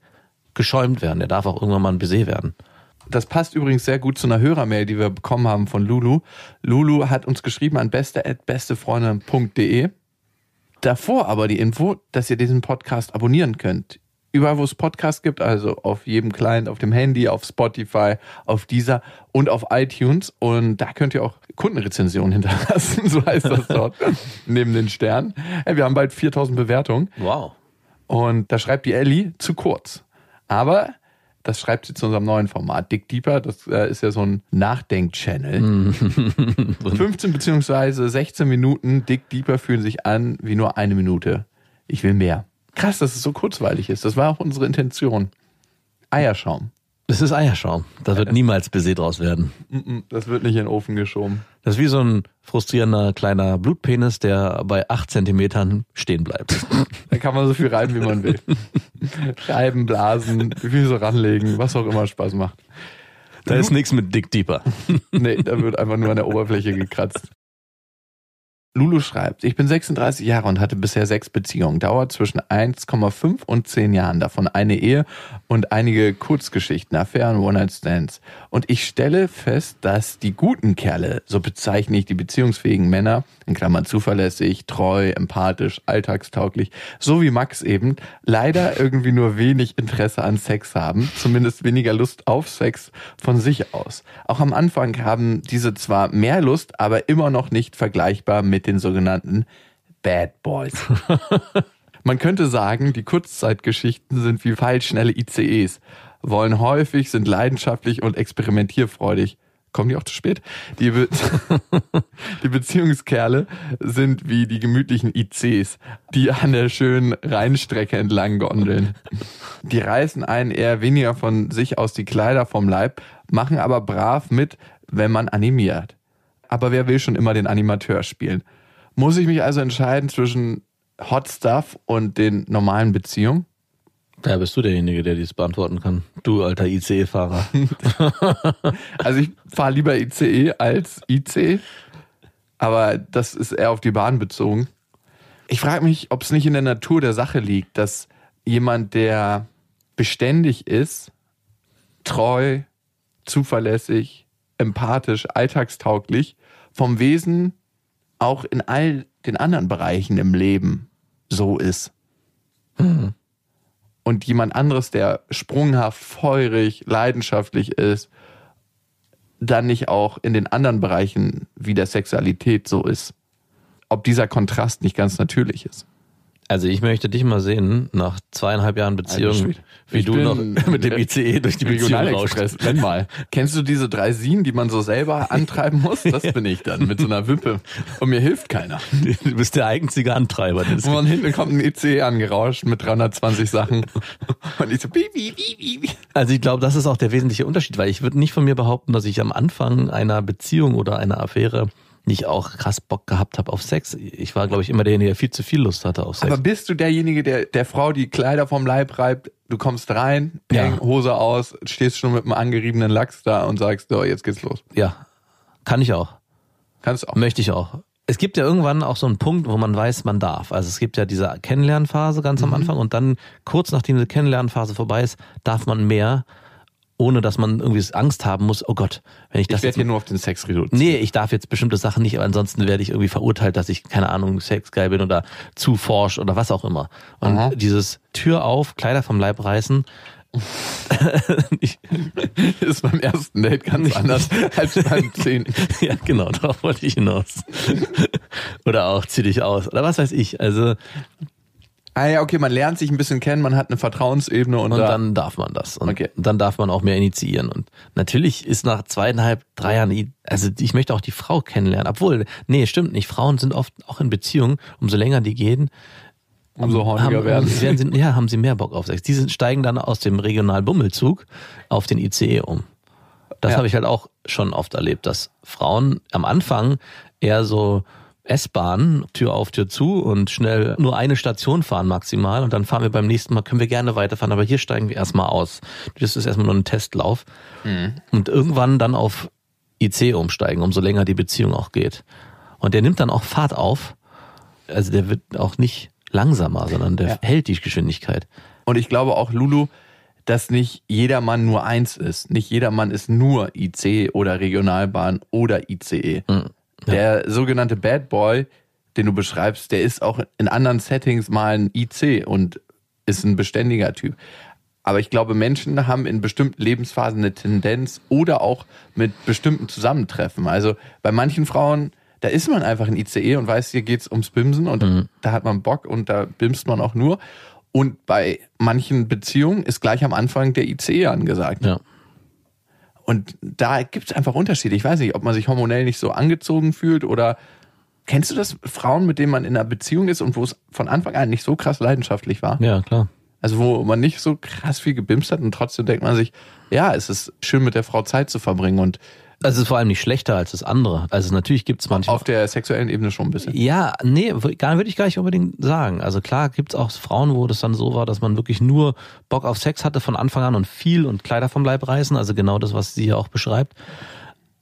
geschäumt werden, der darf auch irgendwann mal ein Baiser werden. Das passt übrigens sehr gut zu einer Hörermail, die wir bekommen haben von Lulu. Lulu hat uns geschrieben an beste.bestefreunde.de. Davor aber die Info, dass ihr diesen Podcast abonnieren könnt. Überall, wo es Podcasts gibt, also auf jedem Client, auf dem Handy, auf Spotify, auf dieser und auf iTunes. Und da könnt ihr auch Kundenrezensionen (laughs) hinterlassen, so heißt das dort, (laughs) neben den Sternen. Hey, wir haben bald 4000 Bewertungen. Wow. Und da schreibt die Ellie zu kurz. Aber das schreibt sie zu unserem neuen Format. Dick Deeper, das äh, ist ja so ein Nachdenk-Channel. (laughs) 15 beziehungsweise 16 Minuten Dick Deeper fühlen sich an wie nur eine Minute. Ich will mehr. Krass, dass es so kurzweilig ist. Das war auch unsere Intention. Eierschaum. Das ist Eierschaum. Da wird niemals Baiser draus werden. Das wird nicht in den Ofen geschoben. Das ist wie so ein frustrierender kleiner Blutpenis, der bei acht Zentimetern stehen bleibt. Da kann man so viel reiben, wie man will. (laughs) Reiben, blasen, so ranlegen, was auch immer Spaß macht. Da ist nichts mit Dick Deeper. Nee, da wird einfach nur an der Oberfläche gekratzt. Lulu schreibt, ich bin 36 Jahre und hatte bisher sechs Beziehungen. Dauert zwischen 1,5 und 10 Jahren. Davon eine Ehe und einige Kurzgeschichten, Affären, One-Night-Stands. Und ich stelle fest, dass die guten Kerle, so bezeichne ich die beziehungsfähigen Männer, in Klammern zuverlässig, treu, empathisch, alltagstauglich, so wie Max eben, leider irgendwie nur wenig Interesse an Sex haben, zumindest weniger Lust auf Sex von sich aus. Auch am Anfang haben diese zwar mehr Lust, aber immer noch nicht vergleichbar mit den sogenannten Bad Boys. (laughs) Man könnte sagen, die Kurzzeitgeschichten sind wie pfeilschnelle ICEs, wollen häufig, sind leidenschaftlich und experimentierfreudig. Kommen die auch zu spät? Die, Be (laughs) (laughs) die Beziehungskerle sind wie die gemütlichen ICs, die an der schönen Rheinstrecke entlang gondeln. Die reißen einen eher weniger von sich aus die Kleider vom Leib, machen aber brav mit, wenn man animiert. Aber wer will schon immer den Animateur spielen? Muss ich mich also entscheiden zwischen Hot Stuff und den normalen Beziehungen? Da bist du derjenige, der dies beantworten kann. Du alter ICE-Fahrer. (laughs) Also ich fahre lieber ICE als IC, aber das ist eher auf die Bahn bezogen. Ich frage mich, ob es nicht in der Natur der Sache liegt, dass jemand, der beständig ist, treu, zuverlässig, empathisch, alltagstauglich, vom Wesen auch in all den anderen Bereichen im Leben so ist. Und jemand anderes, der sprunghaft, feurig, leidenschaftlich ist, dann nicht auch in den anderen Bereichen wie der Sexualität so ist. Ob dieser Kontrast nicht ganz natürlich ist. Also ich möchte dich mal sehen, nach zweieinhalb Jahren Beziehung, wie Ich du noch (laughs) (laughs) mit dem ICE durch die Beziehung. Regionalexpress, nenn mal. Kennst du diese drei Sien, die man so selber (laughs) antreiben muss? Das bin ich dann mit so einer Wippe. Und mir hilft keiner. Du bist der einzige Antreiber. Und von hinten kommt ein ICE angerauscht mit 320 Sachen. Und ich so, piep, piep, piep, piep. Also ich glaube, das ist auch der wesentliche Unterschied, weil ich würde nicht von mir behaupten, dass ich am Anfang einer Beziehung oder einer Affäre nicht auch krass Bock gehabt habe auf Sex. Ich war, glaube ich, immer derjenige, der viel zu viel Lust hatte auf Sex. Aber bist du derjenige, der der Frau die Kleider vom Leib reibt? Du kommst rein, Ja. Peng, Hose aus, stehst schon mit einem angeriebenen Lachs da und sagst, so, jetzt geht's los. ja, kann ich auch. Kannst auch. Möchte ich auch. Es gibt ja irgendwann auch so einen Punkt, wo man weiß, man darf. Also es gibt ja diese Kennenlernphase ganz Mhm. am Anfang und dann kurz nachdem diese Kennenlernphase vorbei ist, darf man mehr, ohne dass man irgendwie Angst haben muss, oh Gott, wenn ich das Ich werde hier nur auf den Sex reduziert. Nee, ich darf jetzt bestimmte Sachen nicht, aber ansonsten werde ich irgendwie verurteilt, dass ich, keine Ahnung, sexgeil bin oder zu forsch oder was auch immer. Und Aha. dieses Tür auf, Kleider vom Leib reißen, (laughs) ich, ist beim ersten Date ganz anders als beim (laughs) zehnten. ja genau, darauf wollte ich hinaus. oder auch zieh dich aus oder was weiß ich. Also Ah ja, okay, man lernt sich ein bisschen kennen, man hat eine Vertrauensebene und, und da, dann darf man das. Und Okay. dann darf man auch mehr initiieren. Und natürlich ist nach zweieinhalb, drei Jahren, also ich möchte auch die Frau kennenlernen. Obwohl, nee, stimmt nicht. Frauen sind oft auch in Beziehungen, umso länger die gehen, umso horniger haben, werden. werden sie, ja, haben sie mehr Bock auf Sex. Die steigen dann aus dem Regionalbummelzug auf den ICE um. Das Ja. habe ich halt auch schon oft erlebt, dass Frauen am Anfang eher so S-Bahn, Tür auf, Tür zu und schnell nur eine Station fahren maximal und dann fahren wir beim nächsten Mal, können wir gerne weiterfahren, aber hier steigen wir erstmal aus. Das ist erstmal nur ein Testlauf. Und irgendwann dann auf IC umsteigen, umso länger die Beziehung auch geht. Und der nimmt dann auch Fahrt auf. Also der wird auch nicht langsamer, sondern der Ja. hält die Geschwindigkeit. Und ich glaube auch, Lulu, dass nicht jeder Mann nur eins ist. Nicht jeder Mann ist nur IC oder Regionalbahn oder ICE. Mhm. Ja. Der sogenannte Bad Boy, den du beschreibst, der ist auch in anderen Settings mal ein IC und ist ein beständiger Typ. Aber ich glaube, Menschen haben in bestimmten Lebensphasen eine Tendenz oder auch mit bestimmten Zusammentreffen. Also bei manchen Frauen, da ist man einfach ein ICE und weiß, hier geht's ums Bimsen und Mhm. da hat man Bock und da bimst man auch nur. Und bei manchen Beziehungen ist gleich am Anfang der ICE angesagt. Ja. Und da gibt's einfach Unterschiede. Ich weiß nicht, ob man sich hormonell nicht so angezogen fühlt oder kennst du das Frauen, mit denen man in einer Beziehung ist und wo es von Anfang an nicht so krass leidenschaftlich war? Ja, klar. Also wo man nicht so krass viel gebimst hat und trotzdem denkt man sich, ja, es ist schön mit der Frau Zeit zu verbringen und Also es ist vor allem nicht schlechter als das andere. Also natürlich gibt es manchmal. auf der sexuellen Ebene schon ein bisschen. Ja, nee, gar würde ich gar nicht unbedingt sagen. Also klar gibt's auch Frauen, wo das dann so war, dass man wirklich nur Bock auf Sex hatte von Anfang an und viel und Kleider vom Leib reißen, also genau das, was sie hier auch beschreibt.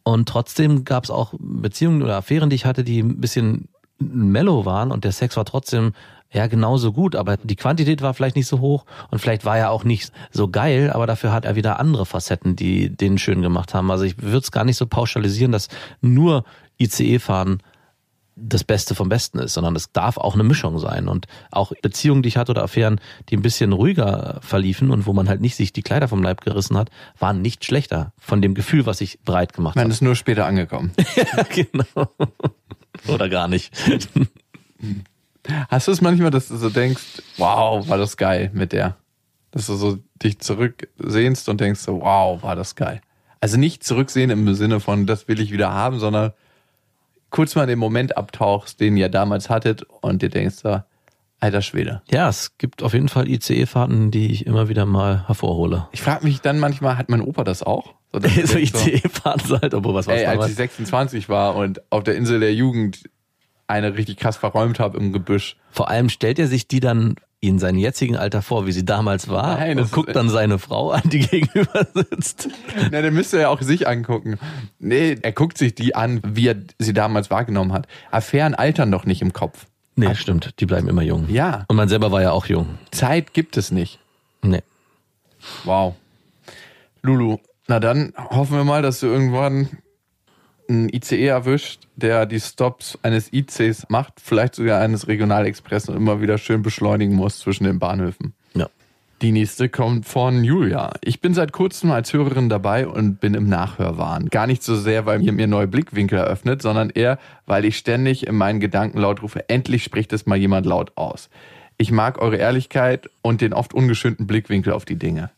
Und trotzdem gab's auch Beziehungen oder Affären, die ich hatte, die ein bisschen mellow waren und der Sex war trotzdem ja genauso gut, aber die Quantität war vielleicht nicht so hoch und vielleicht war er auch nicht so geil, aber dafür hat er wieder andere Facetten, die den schön gemacht haben. Also ich würde es gar nicht so pauschalisieren, dass nur ICE-Fahren das Beste vom Besten ist, sondern es darf auch eine Mischung sein. Und auch Beziehungen, die ich hatte oder Affären, die ein bisschen ruhiger verliefen und wo man halt nicht sich die Kleider vom Leib gerissen hat, waren nicht schlechter von dem Gefühl, was ich breit gemacht Man habe. ist nur später angekommen. (laughs) Ja, genau. Oder gar nicht. (laughs) Hast du es manchmal, dass du so denkst, wow, war das geil mit der? Dass du so dich zurücksehnst und denkst so, wow, war das geil. Also nicht zurücksehen im Sinne von, das will ich wieder haben, sondern kurz mal den Moment abtauchst, den ihr damals hattet und dir denkst so, alter Schwede. Ja, es gibt auf jeden Fall ICE-Fahrten, die ich immer wieder mal hervorhole. Ich frage mich dann manchmal, hat mein Opa das auch? So, (laughs) so ICE-Fahrten halt, obwohl was war's Ey, als ich 26 war und auf der Insel der Jugend eine richtig krass verräumt habe im Gebüsch. Vor allem stellt er sich die dann in seinem jetzigen Alter vor, wie sie damals war Nein, und guckt dann seine Frau an, die (laughs) gegenüber sitzt. Na, dann müsste er ja auch sich angucken. Nee, er guckt sich die an, wie er sie damals wahrgenommen hat. Affären altern doch nicht im Kopf. Nee, stimmt, die bleiben immer jung. Ja. Und man selber war ja auch jung. Zeit gibt es nicht. Nee. Wow. Lulu, na dann hoffen wir mal, dass du irgendwann einen ICE erwischt, der die Stops eines ICs macht, vielleicht sogar eines Regionalexpress und immer wieder schön beschleunigen muss zwischen den Bahnhöfen. Ja. Die nächste kommt von Julia. Ich bin seit kurzem als Hörerin dabei und bin im Nachhörwahn. Gar nicht so sehr, weil ihr mir neue Blickwinkel eröffnet, sondern eher, weil ich ständig in meinen Gedanken laut rufe, endlich spricht es mal jemand laut aus. Ich mag eure Ehrlichkeit und den oft ungeschönten Blickwinkel auf die Dinge.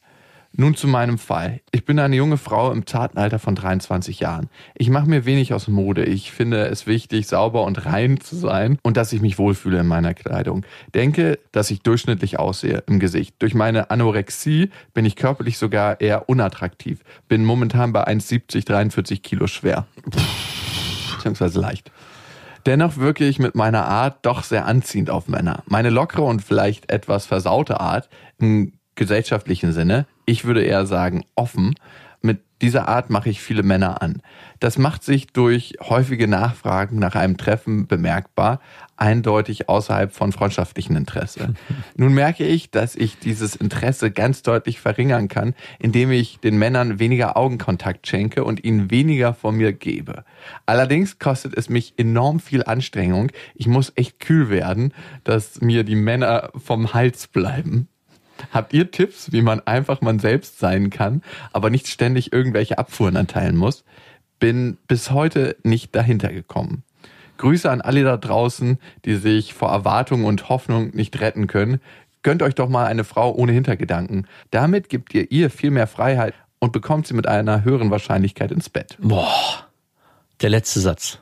Nun zu meinem Fall. Ich bin eine junge Frau im zarten Alter von 23 Jahren. Ich mache mir wenig aus Mode. Ich finde es wichtig, sauber und rein zu sein und dass ich mich wohlfühle in meiner Kleidung. Denke, dass ich durchschnittlich aussehe im Gesicht. Durch meine Anorexie bin ich körperlich sogar eher unattraktiv. Bin momentan bei 1,70, 43 Kilo schwer. Beziehungsweise leicht. Dennoch wirke ich mit meiner Art doch sehr anziehend auf Männer. Meine lockere und vielleicht etwas versaute Art im gesellschaftlichen Sinne, ich würde eher sagen offen, mit dieser Art mache ich viele Männer an. Das macht sich durch häufige Nachfragen nach einem Treffen bemerkbar, eindeutig außerhalb von freundschaftlichem Interesse. (laughs) Nun merke ich, dass ich dieses Interesse ganz deutlich verringern kann, indem ich den Männern weniger Augenkontakt schenke und ihnen weniger von mir gebe. Allerdings kostet es mich enorm viel Anstrengung. Ich muss echt kühl werden, dass mir die Männer vom Hals bleiben. Habt ihr Tipps, wie man einfach man selbst sein kann, aber nicht ständig irgendwelche Abfuhren erteilen muss? Bin bis heute nicht dahinter gekommen. Grüße an alle da draußen, die sich vor Erwartung und Hoffnung nicht retten können. Gönnt euch doch mal eine Frau ohne Hintergedanken. Damit gebt ihr ihr viel mehr Freiheit und bekommt sie mit einer höheren Wahrscheinlichkeit ins Bett. Boah. Der letzte Satz.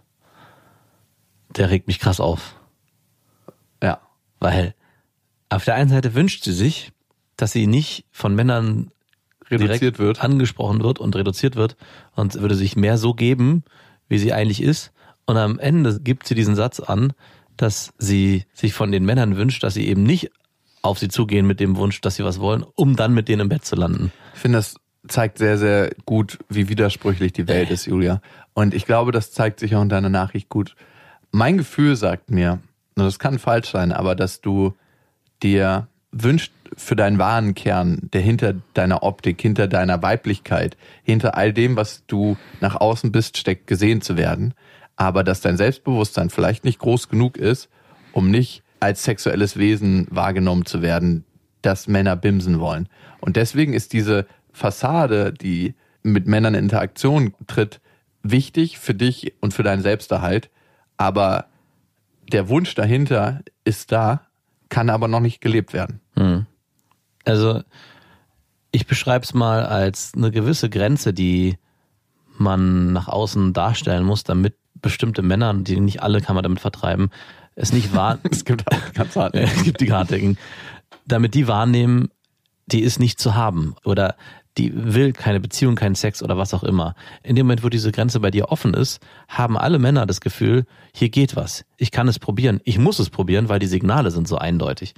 Der regt mich krass auf. Ja. Weil auf der einen Seite wünscht sie sich, dass sie nicht von Männern Reduziert wird. angesprochen wird und reduziert wird und würde sich mehr so geben, wie sie eigentlich ist. Und am Ende gibt sie diesen Satz an, dass sie sich von den Männern wünscht, dass sie eben nicht auf sie zugehen mit dem Wunsch, dass sie was wollen, um dann mit denen im Bett zu landen. Ich finde, das zeigt sehr, sehr gut, wie widersprüchlich die Welt ist, Julia. Und ich glaube, das zeigt sich auch in deiner Nachricht gut. Mein Gefühl sagt mir, und das kann falsch sein, aber dass du dir wünscht für deinen wahren Kern, der hinter deiner Optik, hinter deiner Weiblichkeit, hinter all dem, was du nach außen bist, steckt, gesehen zu werden, aber dass dein Selbstbewusstsein vielleicht nicht groß genug ist, um nicht als sexuelles Wesen wahrgenommen zu werden, das Männer bimsen wollen. Und deswegen ist diese Fassade, die mit Männern in Interaktion tritt, wichtig für dich und für deinen Selbsterhalt, aber der Wunsch dahinter ist da, kann aber noch nicht gelebt werden. Also ich beschreibe es mal als eine gewisse Grenze, die man nach außen darstellen muss, damit bestimmte Männer, die nicht alle kann man damit vertreiben, es nicht wahr, (laughs) Es gibt auch ganz hart. Ja, (laughs) es gibt die hartnäckigen, damit die wahrnehmen, die ist nicht zu haben oder die will keine Beziehung, keinen Sex oder was auch immer. In dem Moment, wo diese Grenze bei dir offen ist, haben alle Männer das Gefühl, hier geht was. Ich kann es probieren. Ich muss es probieren, weil die Signale sind so eindeutig.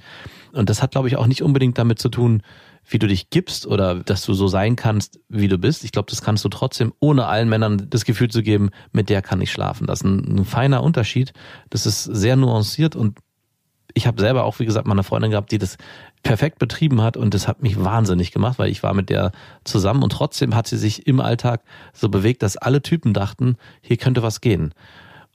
Und das hat, glaube ich, auch nicht unbedingt damit zu tun, wie du dich gibst oder dass du so sein kannst, wie du bist. Ich glaube, das kannst du trotzdem, ohne allen Männern das Gefühl zu geben, mit der kann ich schlafen. Das ist ein, ein feiner Unterschied. Das ist sehr nuanciert und ich habe selber auch, wie gesagt, mal eine Freundin gehabt, die das perfekt betrieben hat und das hat mich wahnsinnig gemacht, weil ich war mit der zusammen und trotzdem hat sie sich im Alltag so bewegt, dass alle Typen dachten, hier könnte was gehen.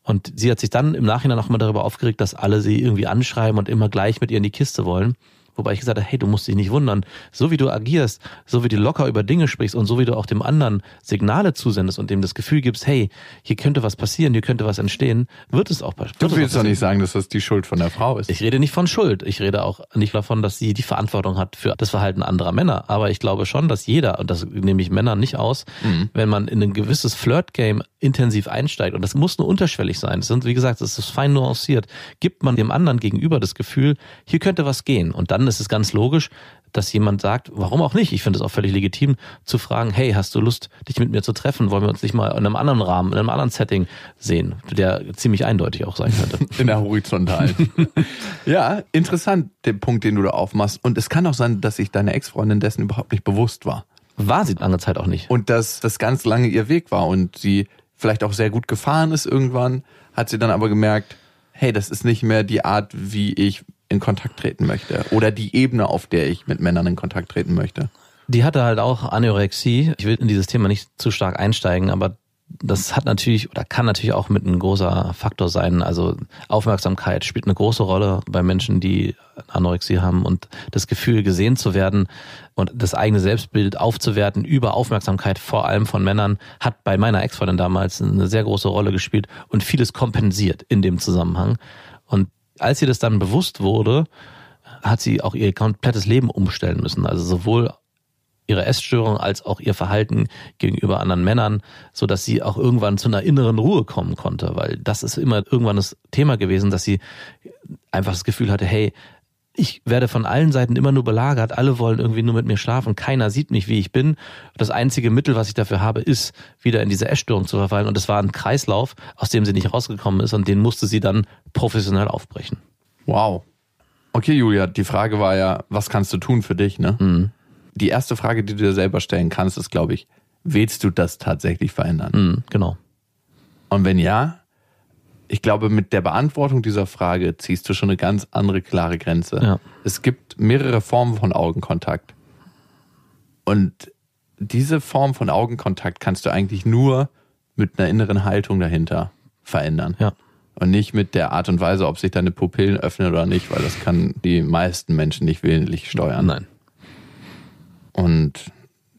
Und sie hat sich dann im Nachhinein auch mal darüber aufgeregt, dass alle sie irgendwie anschreiben und immer gleich mit ihr in die Kiste wollen. Wobei ich gesagt habe, hey, du musst dich nicht wundern. So wie du agierst, so wie du locker über Dinge sprichst und so wie du auch dem anderen Signale zusendest und dem das Gefühl gibst, hey, hier könnte was passieren, hier könnte was entstehen, wird es auch passieren. Du willst doch nicht sagen, dass das die Schuld von der Frau ist. Ich rede nicht von Schuld. Ich rede auch nicht davon, dass sie die Verantwortung hat für das Verhalten anderer Männer. Aber ich glaube schon, dass jeder, und das nehme ich Männern nicht aus, wenn man in ein gewisses Flirt-Game intensiv einsteigt, und das muss nur unterschwellig sein, das sind, wie gesagt, das ist fein nuanciert, gibt man dem anderen gegenüber das Gefühl, hier könnte was gehen. Und dann dann ist es ganz logisch, dass jemand sagt, warum auch nicht? Ich finde es auch völlig legitim zu fragen, hey, hast du Lust, dich mit mir zu treffen? Wollen wir uns nicht mal in einem anderen Rahmen, in einem anderen Setting sehen, der ziemlich eindeutig auch sein könnte. (laughs) In der Horizontalen. (laughs) ja, interessant, der Punkt, den du da aufmachst. Und es kann auch sein, dass sich deine Ex-Freundin dessen überhaupt nicht bewusst war. War sie lange Zeit auch nicht. Und dass das ganz lange ihr Weg war und sie vielleicht auch sehr gut gefahren ist irgendwann, hat sie dann aber gemerkt, hey, das ist nicht mehr die Art, wie ich in Kontakt treten möchte oder die Ebene, auf der ich mit Männern in Kontakt treten möchte. Die hatte halt auch Anorexie. Ich will in dieses Thema nicht zu stark einsteigen, aber das hat natürlich oder kann natürlich auch mit ein großer Faktor sein. Also Aufmerksamkeit spielt eine große Rolle bei Menschen, die Anorexie haben und das Gefühl, gesehen zu werden und das eigene Selbstbild aufzuwerten über Aufmerksamkeit, vor allem von Männern, hat bei meiner Ex-Freundin damals eine sehr große Rolle gespielt und vieles kompensiert in dem Zusammenhang. Und als ihr das dann bewusst wurde, hat sie auch ihr komplettes Leben umstellen müssen. Also sowohl ihre Essstörung als auch ihr Verhalten gegenüber anderen Männern, so dass sie auch irgendwann zu einer inneren Ruhe kommen konnte, weil das ist immer irgendwann das Thema gewesen, dass sie einfach das Gefühl hatte, hey, ich werde von allen Seiten immer nur belagert, alle wollen irgendwie nur mit mir schlafen, keiner sieht mich, wie ich bin. Das einzige Mittel, was ich dafür habe, ist, wieder in diese Essstörung zu verfallen. Und es war ein Kreislauf, aus dem sie nicht rausgekommen ist und den musste sie dann professionell aufbrechen. Wow. Okay, Julia, die Frage war ja, was kannst du tun für dich, ne? Mhm. Die erste Frage, die du dir selber stellen kannst, ist, glaube ich, willst du das tatsächlich verändern? Mhm, genau. Und wenn ja, ich glaube, mit der Beantwortung dieser Frage ziehst du schon eine ganz andere klare Grenze. Ja. Es gibt mehrere Formen von Augenkontakt. Und diese Form von Augenkontakt kannst du eigentlich nur mit einer inneren Haltung dahinter verändern. Ja. Und nicht mit der Art und Weise, ob sich deine Pupillen öffnen oder nicht, weil das kann die meisten Menschen nicht willentlich steuern. Nein, Und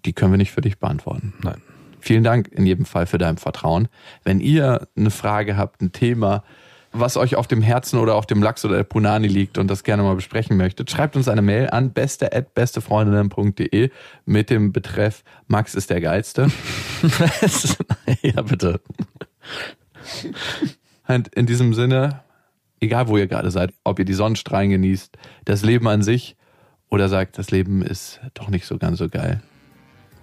die können wir nicht für dich beantworten. nein. Vielen Dank in jedem Fall für dein Vertrauen. Wenn ihr eine Frage habt, ein Thema, was euch auf dem Herzen oder auf dem Lachs oder der Punani liegt und das gerne mal besprechen möchtet, schreibt uns eine Mail an beste@bestefreundinnen.de mit dem Betreff Max ist der geilste. (laughs) ja, bitte. Und in diesem Sinne, egal wo ihr gerade seid, ob ihr die Sonnenstrahlen genießt, das Leben an sich oder sagt, das Leben ist doch nicht so ganz so geil.